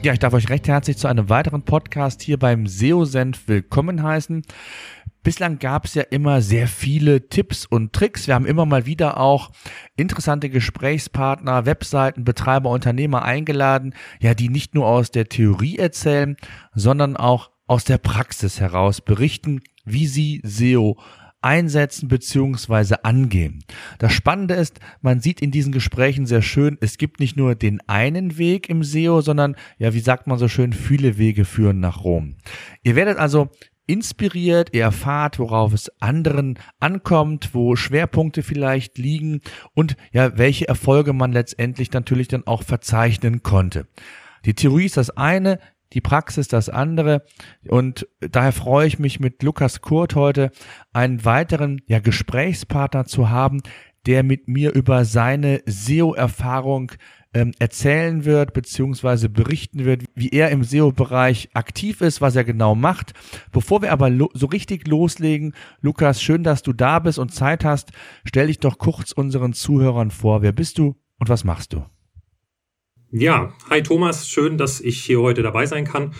Ja, ich darf euch recht herzlich zu einem weiteren Podcast hier beim SEO-Senf willkommen heißen. Bislang gab es ja immer sehr viele Tipps und Tricks. Wir haben immer mal wieder auch interessante Gesprächspartner, Webseiten, Betreiber, Unternehmer eingeladen, ja, die nicht nur aus der Theorie erzählen, sondern auch aus der Praxis heraus berichten, wie sie SEO einsetzen beziehungsweise angehen. Das Spannende ist, man sieht in diesen Gesprächen sehr schön, es gibt nicht nur den einen Weg im SEO, sondern, ja, wie sagt man so schön, viele Wege führen nach Rom. Ihr werdet also inspiriert, ihr erfahrt, worauf es anderen ankommt, wo Schwerpunkte vielleicht liegen und ja, welche Erfolge man letztendlich natürlich dann auch verzeichnen konnte. Die Theorie ist das eine, die Praxis das andere. Und daher freue ich mich mit Lukas Kurt heute einen weiteren ja, Gesprächspartner zu haben, der mit mir über seine SEO-Erfahrung ähm, erzählen wird, beziehungsweise berichten wird, wie er im SEO-Bereich aktiv ist, was er genau macht. Bevor wir aber so richtig loslegen, Lukas, schön, dass du da bist und Zeit hast. Stell dich doch kurz unseren Zuhörern vor. Wer bist du und was machst du? Ja, hi Thomas, schön, dass ich hier heute dabei sein kann.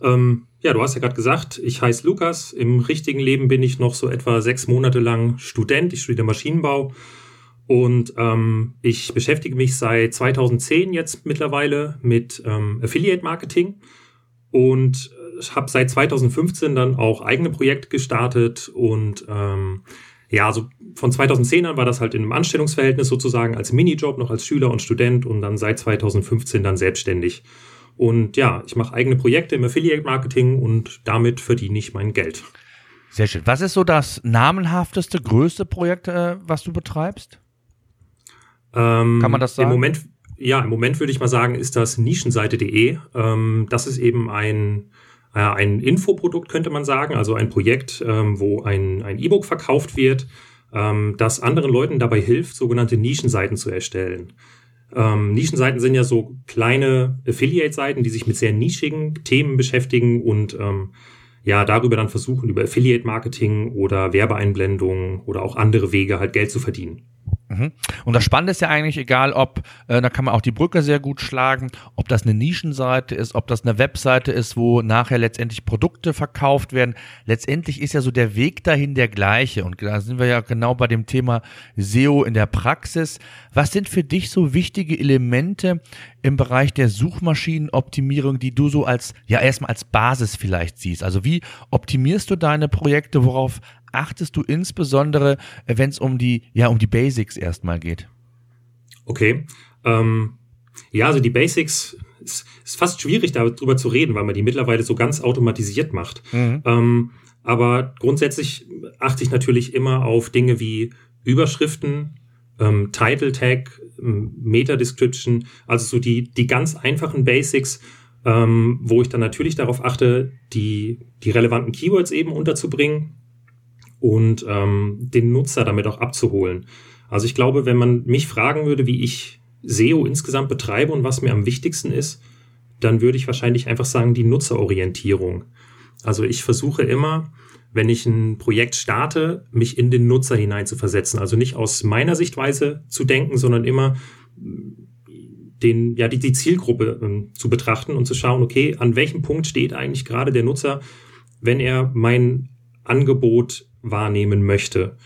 Ähm, ja, du hast ja gerade gesagt, ich heiße Lukas. Im richtigen Leben bin ich noch so etwa sechs Monate lang Student. Ich studiere Maschinenbau und ähm, ich beschäftige mich seit 2010 jetzt mittlerweile mit ähm, Affiliate Marketing und habe seit 2015 dann auch eigene Projekte gestartet und ähm, ja, also von 2010 an war das halt in einem Anstellungsverhältnis sozusagen als Minijob, noch als Schüler und Student und dann seit 2015 dann selbstständig. Und ja, ich mache eigene Projekte im Affiliate-Marketing und damit verdiene ich mein Geld. Sehr schön. Was ist so das namenhafteste, größte Projekt, äh, was du betreibst? Ähm, Kann man das sagen? Im Moment, ja, im Moment würde ich mal sagen, ist das Nischenseite.de. Ähm, das ist eben ein ein Infoprodukt, könnte man sagen, also ein Projekt, ähm, wo ein, ein E-Book verkauft wird, ähm, das anderen Leuten dabei hilft, sogenannte Nischenseiten zu erstellen. Ähm, Nischenseiten sind ja so kleine Affiliate-Seiten, die sich mit sehr nischigen Themen beschäftigen und ähm, ja, darüber dann versuchen, über Affiliate-Marketing oder Werbeeinblendungen oder auch andere Wege halt Geld zu verdienen. Mhm. Und das Spannende ist ja eigentlich, egal ob, äh, da kann man auch die Brücke sehr gut schlagen, ob das eine Nischenseite ist, ob das eine Webseite ist, wo nachher letztendlich Produkte verkauft werden. Letztendlich ist ja so der Weg dahin der gleiche. Und da sind wir ja genau bei dem Thema SEO in der Praxis. Was sind für dich so wichtige Elemente im Bereich der Suchmaschinenoptimierung, die du so als, ja erstmal als Basis vielleicht siehst? Also wie optimierst du deine Projekte? Worauf achtest du insbesondere, wenn es um die, ja, um die Basics erstmal geht? Okay. Ähm, ja, also die Basics ist, ist fast schwierig, darüber zu reden, weil man die mittlerweile so ganz automatisiert macht. Mhm. Ähm, aber grundsätzlich achte ich natürlich immer auf Dinge wie Überschriften, ähm, Title Tag, ähm, Meta Description, also so die, die ganz einfachen Basics, ähm, wo ich dann natürlich darauf achte, die, die relevanten Keywords eben unterzubringen und ähm, den Nutzer damit auch abzuholen. Also ich glaube, wenn man mich fragen würde, wie ich SEO insgesamt betreibe und was mir am wichtigsten ist, dann würde ich wahrscheinlich einfach sagen, die Nutzerorientierung. Also ich versuche immer, wenn ich ein Projekt starte, mich in den Nutzer hineinzuversetzen. Also nicht aus meiner Sichtweise zu denken, sondern immer den, ja, die, die Zielgruppe ähm, zu betrachten und zu schauen, okay, an welchem Punkt steht eigentlich gerade der Nutzer, wenn er mein Angebot wahrnehmen möchte.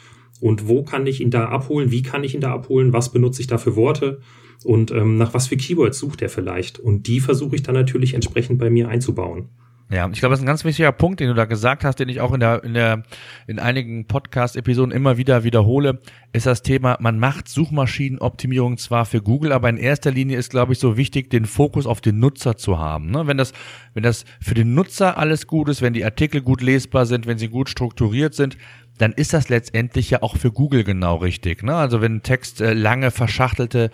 Und wo kann ich ihn da abholen? Wie kann ich ihn da abholen? Was benutze ich da für Worte? Und ähm, nach was für Keywords sucht er vielleicht? Und die versuche ich dann natürlich entsprechend bei mir einzubauen. Ja, ich glaube, das ist ein ganz wichtiger Punkt, den du da gesagt hast, den ich auch in der, in der, in einigen Podcast-Episoden immer wieder wiederhole, ist das Thema, man macht Suchmaschinenoptimierung zwar für Google, aber in erster Linie ist, glaube ich, so wichtig, den Fokus auf den Nutzer zu haben. Ne? Wenn das, wenn das für den Nutzer alles gut ist, wenn die Artikel gut lesbar sind, wenn sie gut strukturiert sind, dann ist das letztendlich ja auch für Google genau richtig. Ne? Also wenn ein Text äh, lange verschachtelte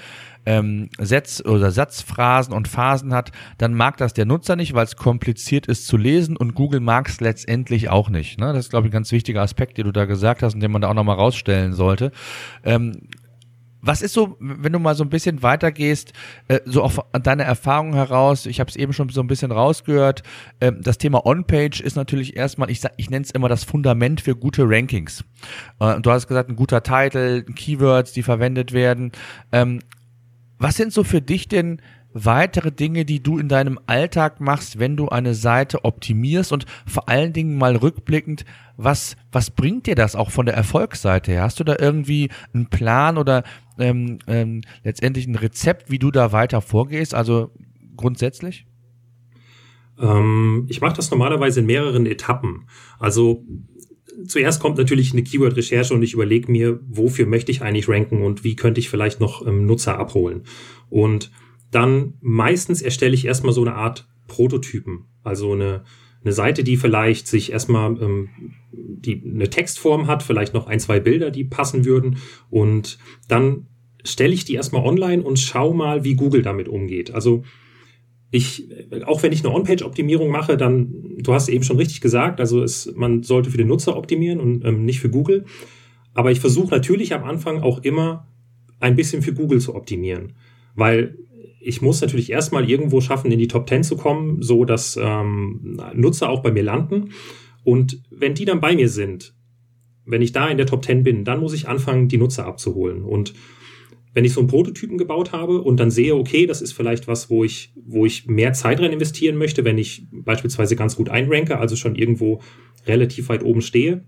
ähm, Sätze oder Satzphrasen und Phasen hat, dann mag das der Nutzer nicht, weil es kompliziert ist zu lesen und Google mag es letztendlich auch nicht. Ne? Das ist, glaube ich, ein ganz wichtiger Aspekt, den du da gesagt hast und den man da auch nochmal rausstellen sollte. Ähm, was ist so, wenn du mal so ein bisschen weitergehst, äh, so auch an deiner Erfahrung heraus, ich habe es eben schon so ein bisschen rausgehört, äh, das Thema On-Page ist natürlich erstmal, ich, sag, ich nenne es immer das Fundament für gute Rankings. Äh, du hast gesagt, ein guter Titel, Keywords, die verwendet werden. Ähm, was sind so für dich denn weitere Dinge, die du in deinem Alltag machst, wenn du eine Seite optimierst und vor allen Dingen mal rückblickend, was, was bringt dir das auch von der Erfolgsseite her? Hast du da irgendwie einen Plan oder ähm, ähm, letztendlich ein Rezept, wie du da weiter vorgehst? Also grundsätzlich? Ähm, ich mache das normalerweise in mehreren Etappen. Also zuerst kommt natürlich eine Keyword-Recherche und ich überlege mir, wofür möchte ich eigentlich ranken und wie könnte ich vielleicht noch ähm, Nutzer abholen. Und dann meistens erstelle ich erstmal so eine Art Prototypen, also eine, eine Seite, die vielleicht sich erstmal ähm, die eine Textform hat, vielleicht noch ein, zwei Bilder, die passen würden. Und dann stelle ich die erstmal online und schau mal, wie Google damit umgeht. Also ich, auch wenn ich eine On-Page-Optimierung mache, dann, du hast eben schon richtig gesagt, also es, man sollte für den Nutzer optimieren und ähm, nicht für Google. Aber ich versuche natürlich am Anfang auch immer ein bisschen für Google zu optimieren, weil ich muss natürlich erstmal irgendwo schaffen, in die Top 10 zu kommen, so dass ähm, Nutzer auch bei mir landen. Und wenn die dann bei mir sind, wenn ich da in der Top 10 bin, dann muss ich anfangen, die Nutzer abzuholen. Und wenn ich so einen Prototypen gebaut habe und dann sehe, okay, das ist vielleicht was, wo ich, wo ich mehr Zeit rein investieren möchte, wenn ich beispielsweise ganz gut einranke, also schon irgendwo relativ weit oben stehe,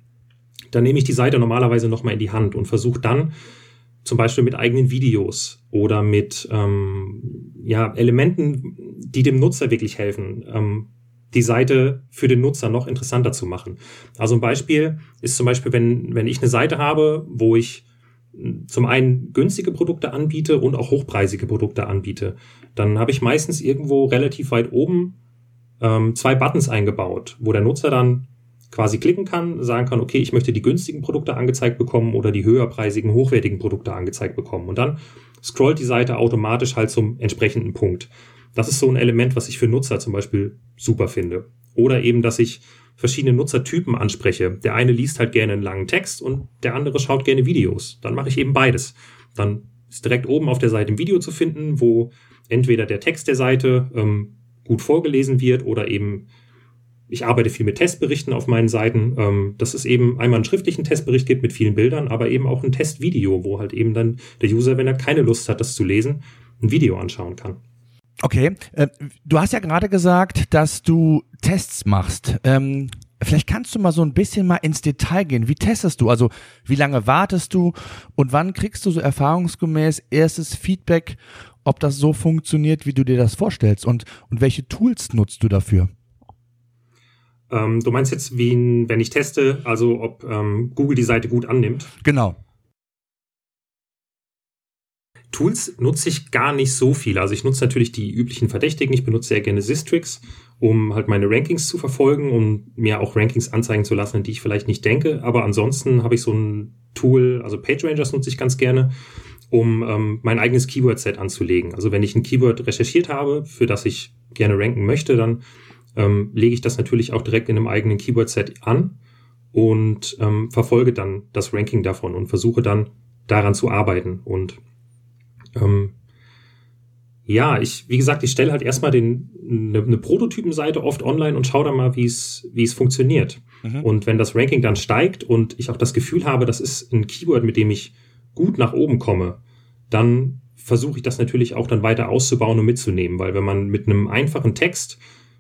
dann nehme ich die Seite normalerweise nochmal in die Hand und versuche dann zum Beispiel mit eigenen Videos oder mit ähm, ja, Elementen, die dem Nutzer wirklich helfen, ähm, die Seite für den Nutzer noch interessanter zu machen. Also ein Beispiel ist zum Beispiel, wenn, wenn ich eine Seite habe, wo ich hm, zum einen günstige Produkte anbiete und auch hochpreisige Produkte anbiete, dann habe ich meistens irgendwo relativ weit oben ähm, zwei Buttons eingebaut, wo der Nutzer dann quasi klicken kann, sagen kann, okay, ich möchte die günstigen Produkte angezeigt bekommen oder die höherpreisigen, hochwertigen Produkte angezeigt bekommen. Und dann scrollt die Seite automatisch halt zum entsprechenden Punkt. Das ist so ein Element, was ich für Nutzer zum Beispiel super finde. Oder eben, dass ich verschiedene Nutzertypen anspreche. Der eine liest halt gerne einen langen Text und der andere schaut gerne Videos. Dann mache ich eben beides. Dann ist direkt oben auf der Seite ein Video zu finden, wo entweder der Text der Seite ähm, gut vorgelesen wird oder eben ich arbeite viel mit Testberichten auf meinen Seiten, ähm, dass es eben einmal einen schriftlichen Testbericht gibt mit vielen Bildern, aber eben auch ein Testvideo, wo halt eben dann der User, wenn er keine Lust hat, das zu lesen, ein Video anschauen kann. Okay, äh, du hast ja gerade gesagt, dass du Tests machst. Ähm, vielleicht kannst du mal so ein bisschen mal ins Detail gehen. Wie testest du? Also wie lange wartest du und wann kriegst du so erfahrungsgemäß erstes Feedback, ob das so funktioniert, wie du dir das vorstellst und, und welche Tools nutzt du dafür? Ähm, du meinst jetzt, wie, wenn ich teste, also ob ähm, Google die Seite gut annimmt? Genau. Tools nutze ich gar nicht so viel. Also ich nutze natürlich die üblichen Verdächtigen. Ich benutze sehr gerne Sistrix, um halt meine Rankings zu verfolgen und mir auch Rankings anzeigen zu lassen, an die ich vielleicht nicht denke. Aber ansonsten habe ich so ein Tool, also PageRangers nutze ich ganz gerne, um ähm, mein eigenes Keyword-Set anzulegen. Also wenn ich ein Keyword recherchiert habe, für das ich gerne ranken möchte, dann ähm, lege ich das natürlich auch direkt in einem eigenen Keyword-Set an und ähm, verfolge dann das Ranking davon und versuche dann daran zu arbeiten. Und ähm, ja, ich, wie gesagt, ich stelle halt erstmal den, eine, eine Prototypenseite oft online und schaue dann mal, wie es, wie es funktioniert. Mhm. Und wenn das Ranking dann steigt und ich auch das Gefühl habe, das ist ein Keyword, mit dem ich gut nach oben komme, dann versuche ich das natürlich auch dann weiter auszubauen und mitzunehmen, weil wenn man mit einem einfachen Text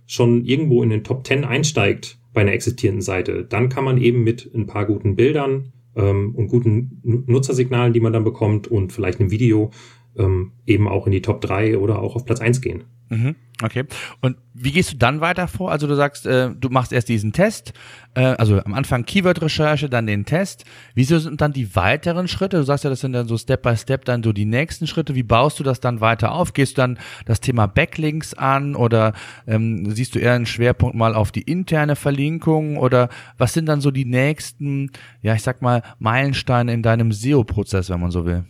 schon irgendwo in den Top 10 einsteigt bei einer existierenden Seite, dann kann man eben mit ein paar guten Bildern ähm, und guten Nutzersignalen, die man dann bekommt und vielleicht einem Video ähm, eben auch in die Top 3 oder auch auf Platz 1 gehen. Mhm, okay. Und wie gehst du dann weiter vor? Also du sagst, äh, du machst erst diesen Test, äh, also am Anfang Keyword-Recherche, dann den Test. Wieso sind dann die weiteren Schritte? Du sagst ja, das sind dann so Step by Step dann so die nächsten Schritte. Wie baust du das dann weiter auf? Gehst du dann das Thema Backlinks an oder ähm, siehst du eher einen Schwerpunkt mal auf die interne Verlinkung oder was sind dann so die nächsten, ja ich sag mal, Meilensteine in deinem SEO-Prozess, wenn man so will?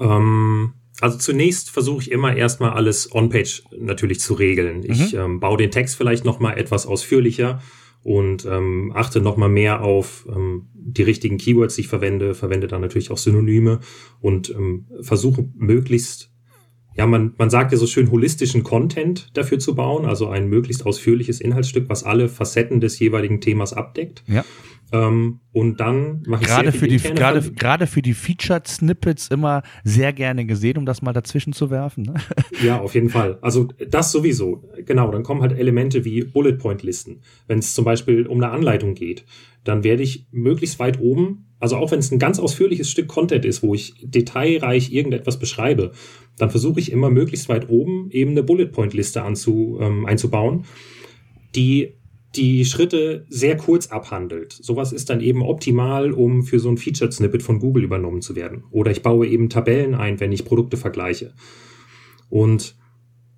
Ähm also zunächst versuche ich immer erstmal alles on-page natürlich zu regeln. Ich mhm. ähm, baue den Text vielleicht nochmal etwas ausführlicher und ähm, achte nochmal mehr auf ähm, die richtigen Keywords, die ich verwende, verwende dann natürlich auch Synonyme und ähm, versuche möglichst, ja, man, man sagt ja so schön holistischen Content dafür zu bauen, also ein möglichst ausführliches Inhaltsstück, was alle Facetten des jeweiligen Themas abdeckt. Ja. Ähm, und dann mache ich gerade für die gerade gerade für die Featured Snippets immer sehr gerne gesehen, um das mal dazwischen zu werfen. Ne? Ja, auf jeden Fall. Also das sowieso. Genau. Dann kommen halt Elemente wie Bullet Point Listen. Wenn es zum Beispiel um eine Anleitung geht, dann werde ich möglichst weit oben, also auch wenn es ein ganz ausführliches Stück Content ist, wo ich detailreich irgendetwas beschreibe, dann versuche ich immer möglichst weit oben eben eine Bullet Point Liste anzu, ähm, einzubauen, die die Schritte sehr kurz abhandelt. Sowas ist dann eben optimal, um für so ein Featured Snippet von Google übernommen zu werden. Oder ich baue eben Tabellen ein, wenn ich Produkte vergleiche. Und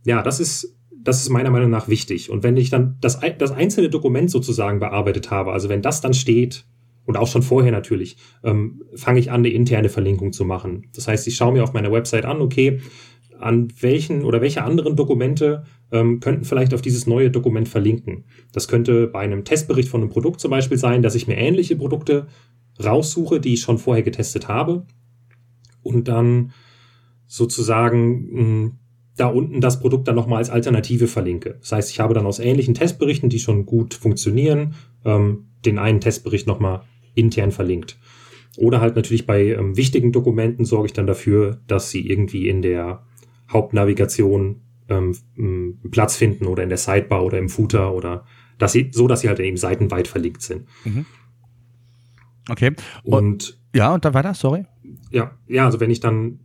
ja, das ist, das ist meiner Meinung nach wichtig. Und wenn ich dann das, das einzelne Dokument sozusagen bearbeitet habe, also wenn das dann steht, und auch schon vorher natürlich, ähm, fange ich an, eine interne Verlinkung zu machen. Das heißt, ich schaue mir auf meiner Website an, okay, an welchen oder welche anderen Dokumente ähm, könnten vielleicht auf dieses neue Dokument verlinken. Das könnte bei einem Testbericht von einem Produkt zum Beispiel sein, dass ich mir ähnliche Produkte raussuche, die ich schon vorher getestet habe und dann sozusagen mh, hm, da unten das Produkt dann nochmal als Alternative verlinke. Das heißt, ich habe dann aus ähnlichen Testberichten, die schon gut funktionieren, ähm, den einen Testbericht nochmal intern verlinkt. Oder halt natürlich bei ähm, wichtigen Dokumenten sorge ich dann dafür, dass sie irgendwie in der Hauptnavigation ähm, Platz finden oder in der Sidebar oder im Footer oder dass sie, so, dass sie halt eben seitenweit verlinkt sind. Mhm. Okay. Und, und ja, und dann weiter, sorry. Ja, ja, also wenn ich dann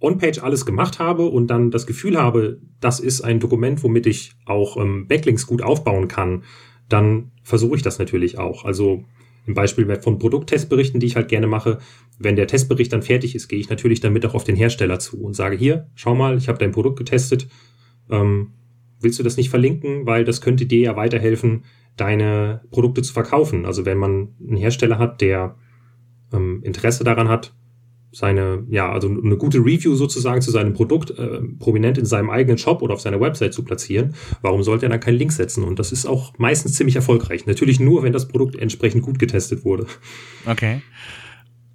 on-page alles gemacht habe und dann das Gefühl habe, das ist ein Dokument, womit ich auch ähm, Backlinks gut aufbauen kann, dann versuche ich das natürlich auch. Also im Beispiel von Produkttestberichten, die ich halt gerne mache, wenn der Testbericht dann fertig ist, gehe ich natürlich damit auch auf den Hersteller zu und sage, hier, schau mal, ich habe dein Produkt getestet, ähm, willst du das nicht verlinken, weil das könnte dir ja weiterhelfen, deine Produkte zu verkaufen. Also wenn man einen Hersteller hat, der ähm, Interesse daran hat, seine, ja, also eine gute Review sozusagen zu seinem Produkt äh, prominent in seinem eigenen Shop oder auf seiner Website zu platzieren, warum sollte er dann keinen Link setzen? Und das ist auch meistens ziemlich erfolgreich. Natürlich nur, wenn das Produkt entsprechend gut getestet wurde. Okay.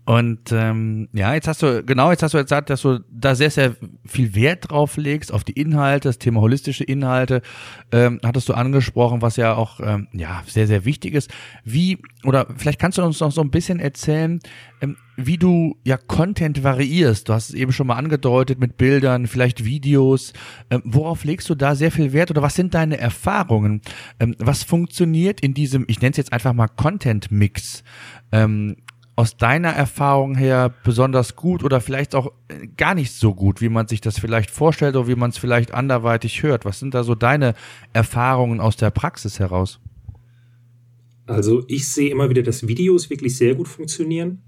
Und ähm, ja, jetzt hast du, genau, jetzt hast du gesagt, dass du da sehr, sehr viel Wert drauf legst, auf die Inhalte, das Thema holistische Inhalte, ähm, hattest du angesprochen, was ja auch ähm, ja sehr, sehr wichtig ist. Wie, oder vielleicht kannst du uns noch so ein bisschen erzählen, ähm, wie du ja Content variierst. Du hast es eben schon mal angedeutet mit Bildern, vielleicht Videos. Ähm, worauf legst du da sehr viel Wert oder was sind deine Erfahrungen? Ähm, was funktioniert in diesem, ich nenne es jetzt einfach mal Content-Mix? Ähm, aus deiner Erfahrung her besonders gut oder vielleicht auch äh, gar nicht so gut, wie man sich das vielleicht vorstellt oder wie man es vielleicht anderweitig hört? Was sind da so deine Erfahrungen aus der Praxis heraus? Also ich sehe immer wieder, dass Videos wirklich sehr gut funktionieren.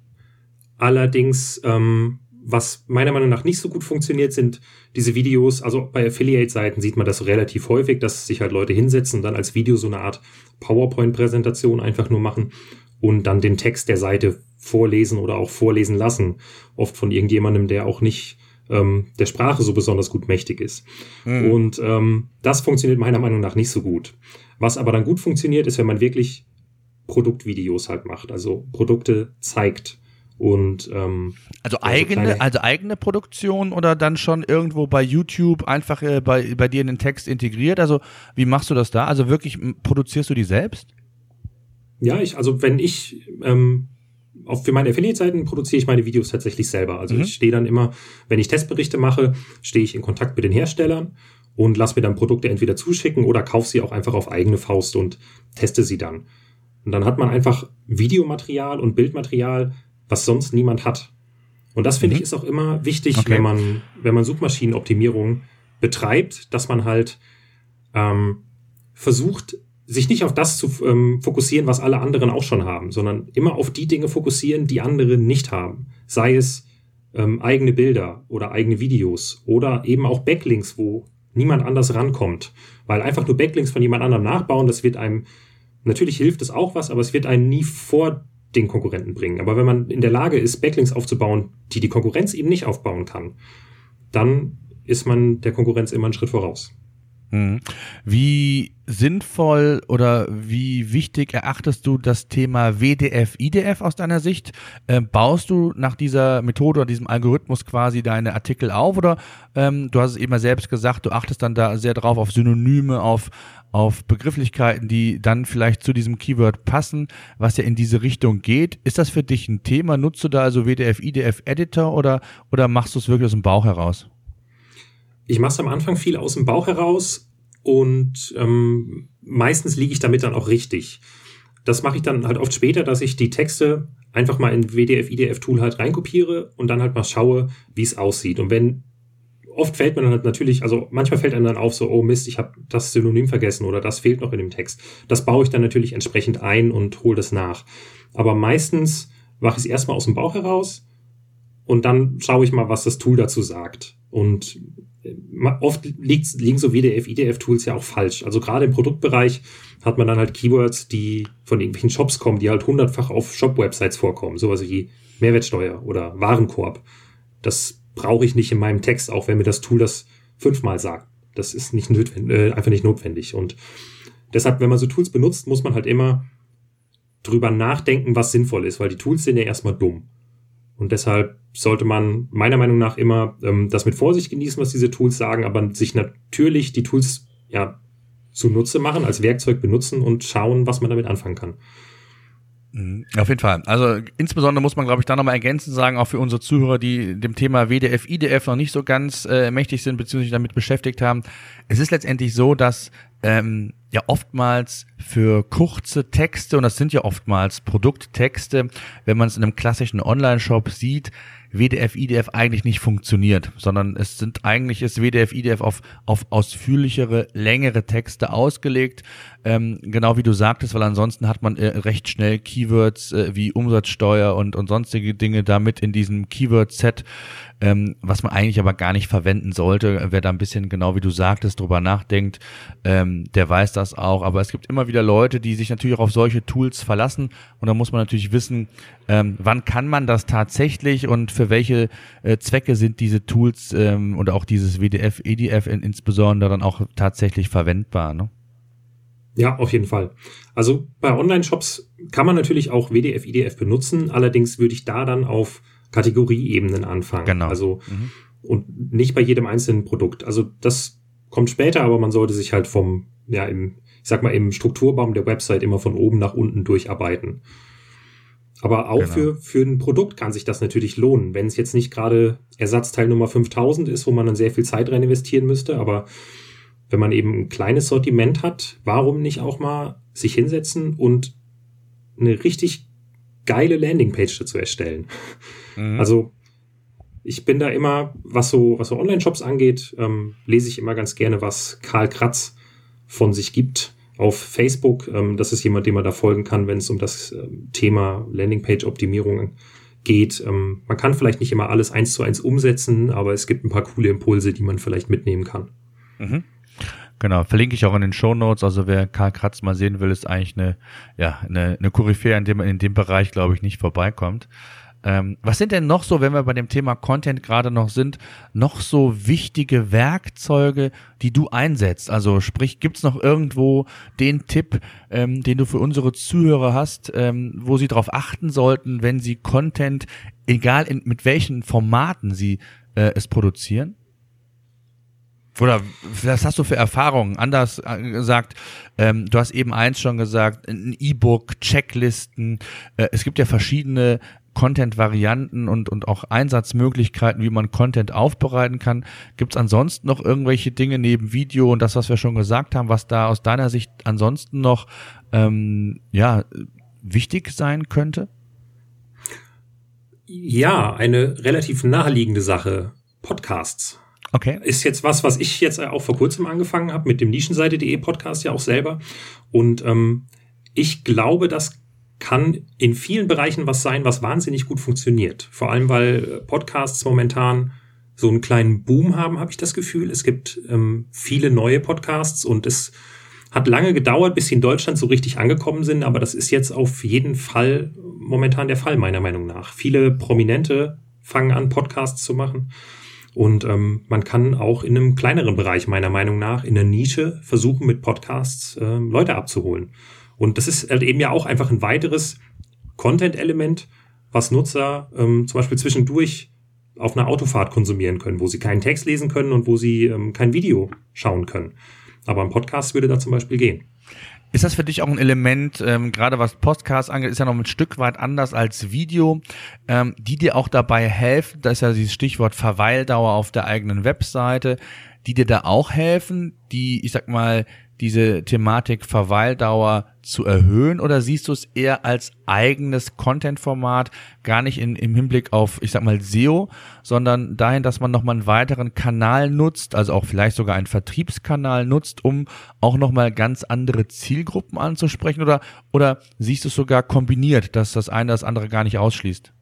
Allerdings, ähm, was meiner Meinung nach nicht so gut funktioniert, sind diese Videos. Also bei Affiliate-Seiten sieht man das relativ häufig, dass sich halt Leute hinsetzen und dann als Video so eine Art PowerPoint-Präsentation einfach nur machen und dann den Text der Seite vorlesen oder auch vorlesen lassen. Oft von irgendjemandem, der auch nicht ähm, der Sprache so besonders gut mächtig ist. Mhm. Und ähm, das funktioniert meiner Meinung nach nicht so gut. Was aber dann gut funktioniert, ist, wenn man wirklich Produktvideos halt macht, also Produkte zeigt. Und ähm, also eigene, also, also eigene Produktion oder dann schon irgendwo bei YouTube einfach äh, bei, bei dir in den Text integriert? Also wie machst du das da? Also wirklich produzierst du die selbst? Ja, ich, also wenn ich ähm, auch für meine Affiliate-Seiten produziere ich meine Videos tatsächlich selber. Also mhm. ich stehe dann immer, wenn ich Testberichte mache, stehe ich in Kontakt mit den Herstellern und lasse mir dann Produkte entweder zuschicken oder kaufe sie auch einfach auf eigene Faust und teste sie dann. Und dann hat man einfach Videomaterial und Bildmaterial, was sonst niemand hat. Und das finde mhm. ich ist auch immer wichtig, okay. wenn man, wenn man Suchmaschinenoptimierung betreibt, dass man halt ähm, versucht, sich nicht auf das zu ähm, fokussieren, was alle anderen auch schon haben, sondern immer auf die Dinge fokussieren, die andere nicht haben. Sei es ähm, eigene Bilder oder eigene Videos oder eben auch Backlinks, wo niemand anders rankommt. Weil einfach nur Backlinks von jemand anderem nachbauen, das wird einem, natürlich hilft es auch was, aber es wird einen nie vor den Konkurrenten bringen. Aber wenn man in der Lage ist, Backlinks aufzubauen, die die Konkurrenz eben nicht aufbauen kann, dann ist man der Konkurrenz immer einen Schritt voraus. Mhm. Wie sinnvoll oder wie wichtig erachtest du das Thema WDF, IDF aus deiner Sicht? Ähm, baust du nach dieser Methode oder diesem Algorithmus quasi deine Artikel auf oder ähm, du hast es eben selbst gesagt, du achtest dann da sehr drauf auf Synonyme, auf, auf Begrifflichkeiten, die dann vielleicht zu diesem Keyword passen, was ja in diese Richtung geht. Ist das für dich ein Thema? Nutzt du da also WDF, IDF Editor oder, oder machst du es wirklich aus dem Bauch heraus? Ich mache es am Anfang viel aus dem Bauch heraus und ähm, meistens liege ich damit dann auch richtig. Das mache ich dann halt oft später, dass ich die Texte einfach mal in WDF-IDF-Tool halt reinkopiere und dann halt mal schaue, wie es aussieht. Und wenn oft fällt mir dann halt natürlich, also manchmal fällt einem dann auf so, oh Mist, ich habe das Synonym vergessen oder das fehlt noch in dem Text. Das baue ich dann natürlich entsprechend ein und hole das nach. Aber meistens mache ich es erstmal aus dem Bauch heraus und dann schaue ich mal, was das Tool dazu sagt. Und oft liegen so WDF, IDF-Tools ja auch falsch. Also gerade im Produktbereich hat man dann halt Keywords, die von irgendwelchen Shops kommen, die halt hundertfach auf Shop-Websites vorkommen. Sowas wie Mehrwertsteuer oder Warenkorb. Das brauche ich nicht in meinem Text, auch wenn mir das Tool das fünfmal sagt. Das ist nicht notwendig, äh, einfach nicht notwendig. Und deshalb, wenn man so Tools benutzt, muss man halt immer drüber nachdenken, was sinnvoll ist, weil die Tools sind ja erstmal dumm. Und deshalb sollte man meiner Meinung nach immer ähm, das mit Vorsicht genießen, was diese Tools sagen, aber sich natürlich die Tools ja zunutze machen, als Werkzeug benutzen und schauen, was man damit anfangen kann. Mhm. Auf jeden Fall. Also insbesondere muss man, glaube ich, da nochmal ergänzend sagen, auch für unsere Zuhörer, die dem Thema WDF, IDF noch nicht so ganz äh, mächtig sind, beziehungsweise damit beschäftigt haben. Es ist letztendlich so, dass ähm, ja oftmals für kurze Texte, und das sind ja oftmals Produkttexte, wenn man es in einem klassischen Online-Shop sieht, WDF, IDF eigentlich nicht funktioniert, sondern es sind eigentlich ist WDF, IDF auf, auf ausführlichere, längere Texte ausgelegt, ähm, genau wie du sagtest, weil ansonsten hat man äh, recht schnell Keywords äh, wie Umsatzsteuer und, und sonstige Dinge damit in diesem Keyword-Set, ähm, was man eigentlich aber gar nicht verwenden sollte. Wer da ein bisschen, genau wie du sagtest, drüber nachdenkt, ähm, der weiß das auch. Aber es gibt immer wieder Leute, die sich natürlich auch auf solche Tools verlassen und da muss man natürlich wissen, ähm, wann kann man das tatsächlich und für welche äh, Zwecke sind diese Tools ähm, und auch dieses WDF, EDF in, insbesondere dann auch tatsächlich verwendbar. Ne? Ja, auf jeden Fall. Also bei Online-Shops kann man natürlich auch WDF, IDF benutzen. Allerdings würde ich da dann auf Kategorieebenen anfangen. Genau. Also mhm. und nicht bei jedem einzelnen Produkt. Also das kommt später, aber man sollte sich halt vom, ja, im, ich sag mal, im Strukturbaum der Website immer von oben nach unten durcharbeiten. Aber auch genau. für, für ein Produkt kann sich das natürlich lohnen, wenn es jetzt nicht gerade Ersatzteil Nummer 5000 ist, wo man dann sehr viel Zeit rein investieren müsste, aber wenn man eben ein kleines Sortiment hat, warum nicht auch mal sich hinsetzen und eine richtig geile Landingpage dazu erstellen? Mhm. Also ich bin da immer, was so, was so Online-Shops angeht, ähm, lese ich immer ganz gerne, was Karl Kratz von sich gibt auf Facebook. Ähm, das ist jemand, dem man da folgen kann, wenn es um das ähm, Thema Landingpage-Optimierung geht. Ähm, man kann vielleicht nicht immer alles eins zu eins umsetzen, aber es gibt ein paar coole Impulse, die man vielleicht mitnehmen kann. Mhm. Genau, verlinke ich auch in den Show Notes. Also wer Karl Kratz mal sehen will, ist eigentlich eine, ja, eine, eine Koryphäe, in dem man in dem Bereich, glaube ich, nicht vorbeikommt. Ähm, was sind denn noch so, wenn wir bei dem Thema Content gerade noch sind, noch so wichtige Werkzeuge, die du einsetzt? Also sprich, gibt's noch irgendwo den Tipp, ähm, den du für unsere Zuhörer hast, ähm, wo sie darauf achten sollten, wenn sie Content, egal in, mit welchen Formaten sie äh, es produzieren? Oder was hast du für Erfahrungen? Anders äh, gesagt, ähm, du hast eben eins schon gesagt, ein E-Book, Checklisten. Äh, es gibt ja verschiedene Content-Varianten und, und auch Einsatzmöglichkeiten, wie man Content aufbereiten kann. Gibt es ansonsten noch irgendwelche Dinge neben Video und das, was wir schon gesagt haben, was da aus deiner Sicht ansonsten noch ähm, ja, wichtig sein könnte? Ja, eine relativ naheliegende Sache. Podcasts. Okay. Ist jetzt was, was ich jetzt auch vor kurzem angefangen habe mit dem Nischenseite.de Podcast ja auch selber. Und ähm, ich glaube, das kann in vielen Bereichen was sein, was wahnsinnig gut funktioniert. Vor allem, weil Podcasts momentan so einen kleinen Boom haben, habe ich das Gefühl. Es gibt ähm, viele neue Podcasts und es hat lange gedauert, bis sie in Deutschland so richtig angekommen sind, aber das ist jetzt auf jeden Fall momentan der Fall, meiner Meinung nach. Viele Prominente fangen an, Podcasts zu machen. Und ähm, man kann auch in einem kleineren Bereich, meiner Meinung nach, in der Nische versuchen, mit Podcasts äh, Leute abzuholen. Und das ist halt eben ja auch einfach ein weiteres Content-Element, was Nutzer ähm, zum Beispiel zwischendurch auf einer Autofahrt konsumieren können, wo sie keinen Text lesen können und wo sie ähm, kein Video schauen können. Aber ein Podcast würde da zum Beispiel gehen. Ist das für dich auch ein Element, ähm, gerade was Podcasts angeht, ist ja noch ein Stück weit anders als Video, ähm, die dir auch dabei helfen, das ist ja dieses Stichwort Verweildauer auf der eigenen Webseite, die dir da auch helfen, die, ich sag mal, diese Thematik Verweildauer zu erhöhen oder siehst du es eher als eigenes Content-Format, gar nicht in, im Hinblick auf, ich sag mal, SEO, sondern dahin, dass man nochmal einen weiteren Kanal nutzt, also auch vielleicht sogar einen Vertriebskanal nutzt, um auch nochmal ganz andere Zielgruppen anzusprechen oder, oder siehst du es sogar kombiniert, dass das eine das andere gar nicht ausschließt?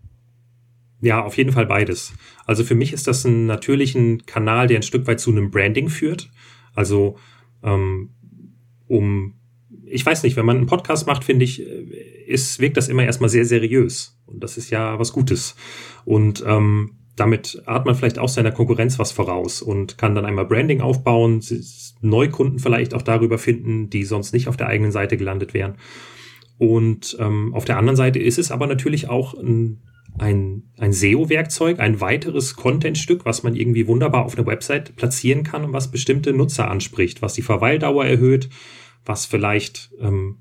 Ja, auf jeden Fall beides. Also für mich ist das ein natürlichen Kanal, der ein Stück weit zu einem Branding führt. Also ähm, um, ich weiß nicht, wenn man einen Podcast macht, finde ich, äh, ist, wirkt das immer erstmal sehr seriös. Und das ist ja was Gutes. Und ähm, damit hat man vielleicht auch seiner Konkurrenz was voraus und kann dann einmal Branding aufbauen, Neukunden vielleicht auch darüber finden, die sonst nicht auf der eigenen Seite gelandet wären. Und ähm, auf der anderen Seite ist es aber natürlich auch ein, ein, ein SEO-Werkzeug, ein weiteres Contentstück, was man irgendwie wunderbar auf einer Website platzieren kann und was bestimmte Nutzer anspricht, was die Verweildauer erhöht, was vielleicht, ähm,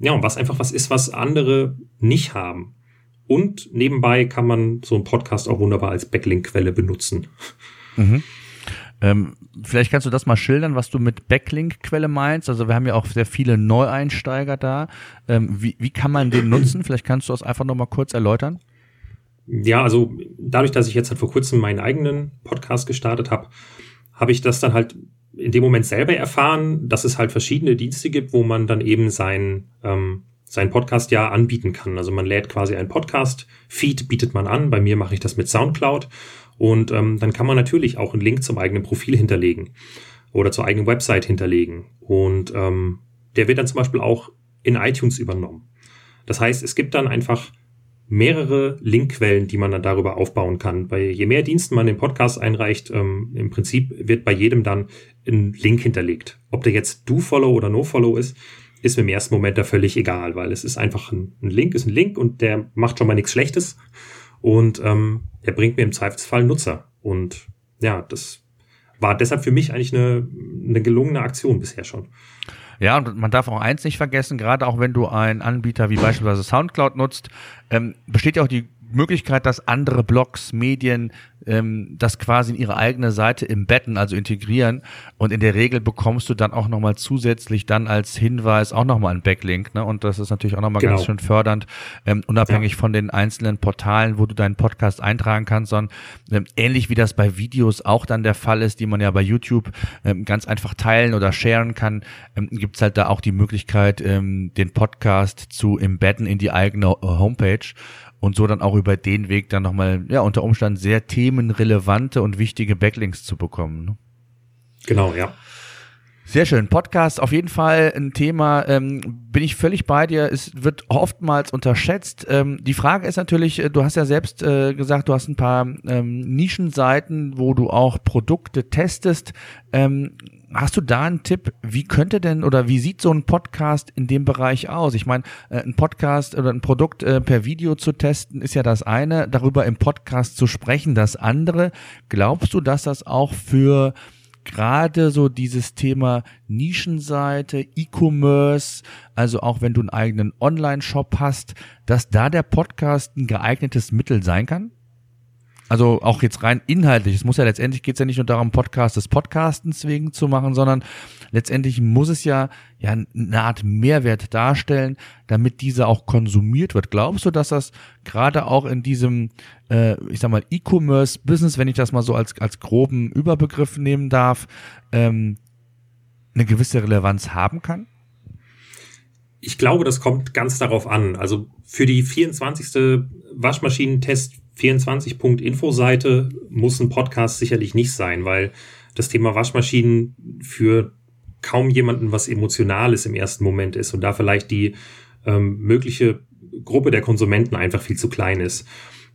ja, und was einfach was ist, was andere nicht haben. Und nebenbei kann man so einen Podcast auch wunderbar als Backlink-Quelle benutzen. Mhm. Ähm, vielleicht kannst du das mal schildern, was du mit Backlink-Quelle meinst. Also wir haben ja auch sehr viele Neueinsteiger da. Ähm, wie, wie kann man den nutzen? Vielleicht kannst du das einfach nochmal kurz erläutern. Ja, also dadurch, dass ich jetzt halt vor kurzem meinen eigenen Podcast gestartet habe, habe ich das dann halt in dem Moment selber erfahren, dass es halt verschiedene Dienste gibt, wo man dann eben sein, ähm, sein Podcast ja anbieten kann. Also man lädt quasi ein Podcast-Feed, bietet man an. Bei mir mache ich das mit Soundcloud. Und ähm, dann kann man natürlich auch einen Link zum eigenen Profil hinterlegen oder zur eigenen Website hinterlegen. Und ähm, der wird dann zum Beispiel auch in iTunes übernommen. Das heißt, es gibt dann einfach mehrere Linkquellen, die man dann darüber aufbauen kann. Bei je mehr Diensten man den Podcast einreicht, ähm, im Prinzip wird bei jedem dann ein Link hinterlegt. Ob der jetzt Do-Follow oder No-Follow ist, ist mir im ersten Moment da völlig egal, weil es ist einfach ein, ein Link, ist ein Link und der macht schon mal nichts Schlechtes und ähm, er bringt mir im Zweifelsfall Nutzer. Und ja, das war deshalb für mich eigentlich eine, eine gelungene Aktion bisher schon. Ja, und man darf auch eins nicht vergessen, gerade auch wenn du einen Anbieter wie beispielsweise Soundcloud nutzt, ähm, besteht ja auch die Möglichkeit, dass andere Blogs, Medien ähm, das quasi in ihre eigene Seite im Betten, also integrieren. Und in der Regel bekommst du dann auch nochmal zusätzlich dann als Hinweis auch nochmal einen Backlink. Ne? Und das ist natürlich auch nochmal genau. ganz schön fördernd, ähm, unabhängig ja. von den einzelnen Portalen, wo du deinen Podcast eintragen kannst, sondern ähm, ähnlich wie das bei Videos auch dann der Fall ist, die man ja bei YouTube ähm, ganz einfach teilen oder sharen kann, ähm, gibt es halt da auch die Möglichkeit, ähm, den Podcast zu embedden in die eigene Homepage und so dann auch über den Weg dann nochmal, ja, unter Umständen sehr themenrelevante und wichtige Backlinks zu bekommen. Ne? Genau, ja. Sehr schön. Podcast auf jeden Fall ein Thema, ähm, bin ich völlig bei dir. Es wird oftmals unterschätzt. Ähm, die Frage ist natürlich, äh, du hast ja selbst äh, gesagt, du hast ein paar ähm, Nischenseiten, wo du auch Produkte testest. Ähm, Hast du da einen Tipp? Wie könnte denn oder wie sieht so ein Podcast in dem Bereich aus? Ich meine, äh, ein Podcast oder ein Produkt äh, per Video zu testen ist ja das eine, darüber im Podcast zu sprechen das andere. Glaubst du, dass das auch für gerade so dieses Thema Nischenseite, E-Commerce, also auch wenn du einen eigenen Online-Shop hast, dass da der Podcast ein geeignetes Mittel sein kann? Also auch jetzt rein inhaltlich. Es muss ja letztendlich geht es ja nicht nur darum, Podcast des Podcastens wegen zu machen, sondern letztendlich muss es ja, ja eine Art Mehrwert darstellen, damit dieser auch konsumiert wird. Glaubst du, dass das gerade auch in diesem, äh, ich sag mal, E-Commerce-Business, wenn ich das mal so als, als groben Überbegriff nehmen darf, ähm, eine gewisse Relevanz haben kann? Ich glaube, das kommt ganz darauf an. Also für die 24. Waschmaschinentest 24.info-Seite muss ein Podcast sicherlich nicht sein, weil das Thema Waschmaschinen für kaum jemanden was Emotionales im ersten Moment ist und da vielleicht die ähm, mögliche Gruppe der Konsumenten einfach viel zu klein ist.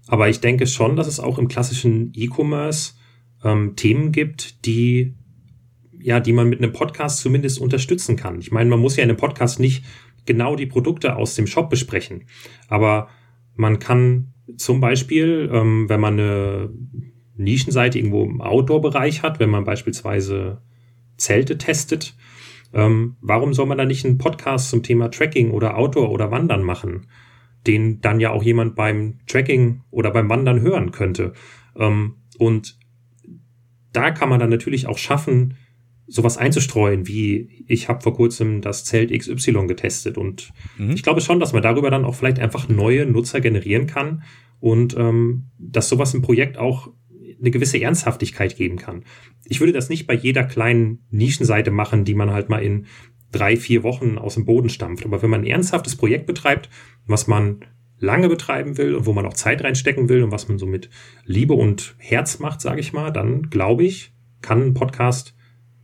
Aber ich denke schon, dass es auch im klassischen E-Commerce ähm, Themen gibt, die ja, die man mit einem Podcast zumindest unterstützen kann. Ich meine, man muss ja in einem Podcast nicht genau die Produkte aus dem Shop besprechen, aber man kann zum Beispiel, ähm, wenn man eine Nischenseite irgendwo im Outdoor-Bereich hat, wenn man beispielsweise Zelte testet, ähm, warum soll man da nicht einen Podcast zum Thema Tracking oder Outdoor oder Wandern machen, den dann ja auch jemand beim Tracking oder beim Wandern hören könnte? Ähm, und da kann man dann natürlich auch schaffen, sowas einzustreuen, wie ich habe vor kurzem das Zelt XY getestet. Und mhm. ich glaube schon, dass man darüber dann auch vielleicht einfach neue Nutzer generieren kann und ähm, dass sowas im Projekt auch eine gewisse Ernsthaftigkeit geben kann. Ich würde das nicht bei jeder kleinen Nischenseite machen, die man halt mal in drei, vier Wochen aus dem Boden stampft. Aber wenn man ein ernsthaftes Projekt betreibt, was man lange betreiben will und wo man auch Zeit reinstecken will und was man so mit Liebe und Herz macht, sage ich mal, dann glaube ich, kann ein Podcast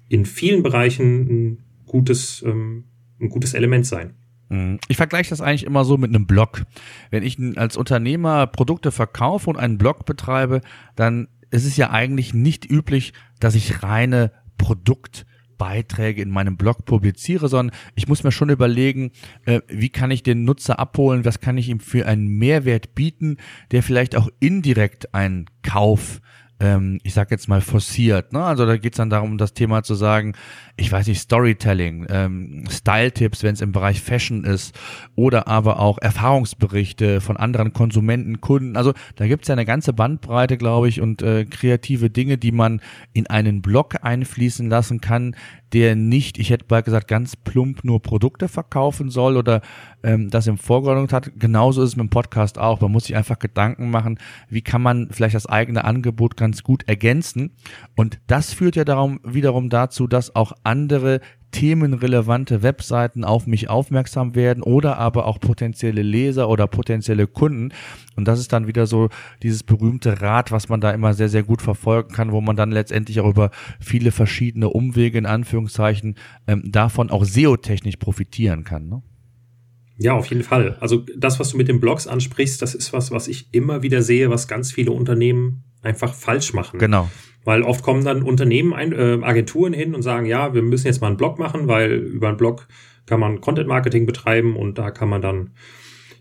in vielen Bereichen ein gutes, ähm, ein gutes Element sein. Mhm. Ich vergleiche das eigentlich immer so mit einem Blog. Wenn ich als Unternehmer Produkte verkaufe und einen Blog betreibe, dann ist es ja eigentlich nicht üblich, dass ich reine Produktbeiträge in meinem Blog publiziere, sondern ich muss mir schon überlegen, äh, wie kann ich den Nutzer abholen, was kann ich ihm für einen Mehrwert bieten, der vielleicht auch indirekt einen Kauf ähm, ich sag jetzt mal, forciert. Ne? Also da geht's dann darum, das Thema zu sagen, ich weiß nicht, Storytelling, ähm, Style-Tipps, wenn es im Bereich Fashion ist, oder aber auch Erfahrungsberichte von anderen Konsumenten, Kunden. Also da gibt's ja eine ganze Bandbreite, glaube ich, und äh, kreative Dinge, die man in einen Blog einfließen lassen kann, der nicht, ich hätte bald gesagt, ganz plump nur Produkte verkaufen soll oder ähm, das im Vordergrund hat. Genauso ist es mit dem Podcast auch. Man muss sich einfach Gedanken machen, wie kann man vielleicht das eigene Angebot ganz gut ergänzen. Und das führt ja darum, wiederum dazu, dass auch andere themenrelevante Webseiten auf mich aufmerksam werden oder aber auch potenzielle Leser oder potenzielle Kunden. Und das ist dann wieder so dieses berühmte Rad, was man da immer sehr, sehr gut verfolgen kann, wo man dann letztendlich auch über viele verschiedene Umwege in Anführungszeichen ähm, davon auch SEO-technisch profitieren kann. Ne? Ja, auf jeden Fall. Also das, was du mit den Blogs ansprichst, das ist was, was ich immer wieder sehe, was ganz viele Unternehmen einfach falsch machen. Genau. Weil oft kommen dann Unternehmen, ein, äh, Agenturen hin und sagen, ja, wir müssen jetzt mal einen Blog machen, weil über einen Blog kann man Content Marketing betreiben und da kann man dann